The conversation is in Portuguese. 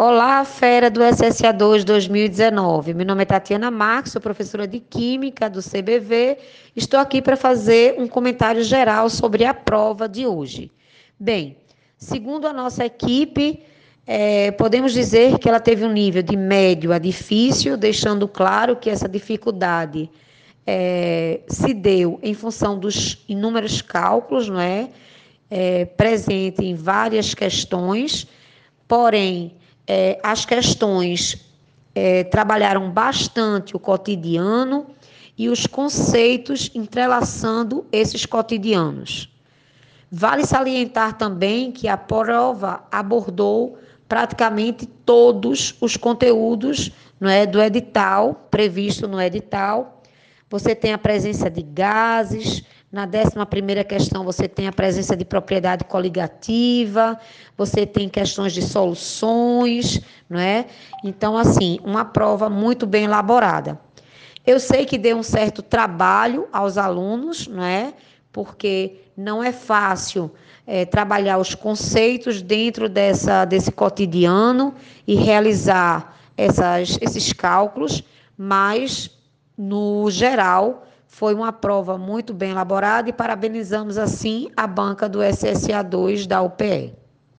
Olá, fera do SSA2 2019. Meu nome é Tatiana Marques, sou professora de Química do CBV. Estou aqui para fazer um comentário geral sobre a prova de hoje. Bem, segundo a nossa equipe, é, podemos dizer que ela teve um nível de médio a difícil, deixando claro que essa dificuldade é, se deu em função dos inúmeros cálculos, não é? é presente em várias questões, porém é, as questões é, trabalharam bastante o cotidiano e os conceitos entrelaçando esses cotidianos. Vale salientar também que a prova abordou praticamente todos os conteúdos não é, do edital, previsto no edital. Você tem a presença de gases, na décima primeira questão, você tem a presença de propriedade coligativa, você tem questões de soluções, não é? Então, assim, uma prova muito bem elaborada. Eu sei que deu um certo trabalho aos alunos, não é? Porque não é fácil é, trabalhar os conceitos dentro dessa, desse cotidiano e realizar essas, esses cálculos, mas, no geral, foi uma prova muito bem elaborada e parabenizamos assim a banca do SSA2 da UPE.